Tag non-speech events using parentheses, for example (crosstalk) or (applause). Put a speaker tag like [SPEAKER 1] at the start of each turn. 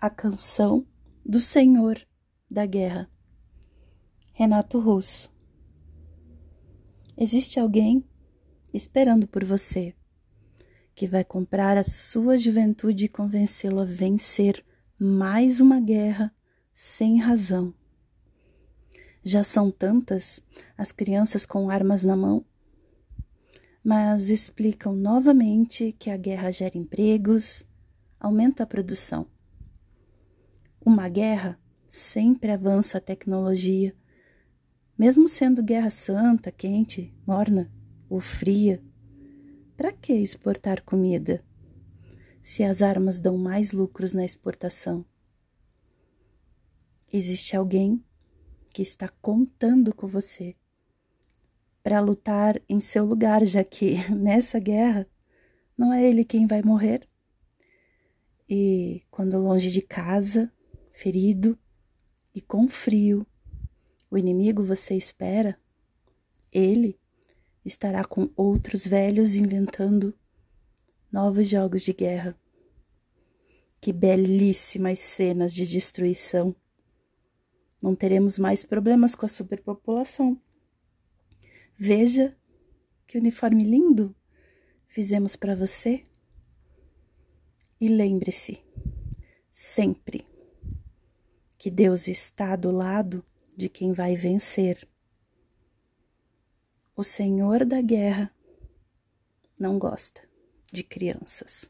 [SPEAKER 1] A canção do Senhor da Guerra. Renato Russo. Existe alguém esperando por você que vai comprar a sua juventude e convencê-lo a vencer mais uma guerra sem razão. Já são tantas as crianças com armas na mão, mas explicam novamente que a guerra gera empregos, aumenta a produção. Uma guerra sempre avança a tecnologia, mesmo sendo guerra santa, quente, morna ou fria. Para que exportar comida se as armas dão mais lucros na exportação? Existe alguém que está contando com você para lutar em seu lugar, já que (laughs) nessa guerra não é ele quem vai morrer. E quando longe de casa, ferido e com frio, o inimigo você espera, ele estará com outros velhos inventando novos jogos de guerra. Que belíssimas cenas de destruição! Não teremos mais problemas com a superpopulação. Veja que uniforme lindo fizemos para você. E lembre-se, sempre, que Deus está do lado de quem vai vencer. O Senhor da guerra não gosta de crianças.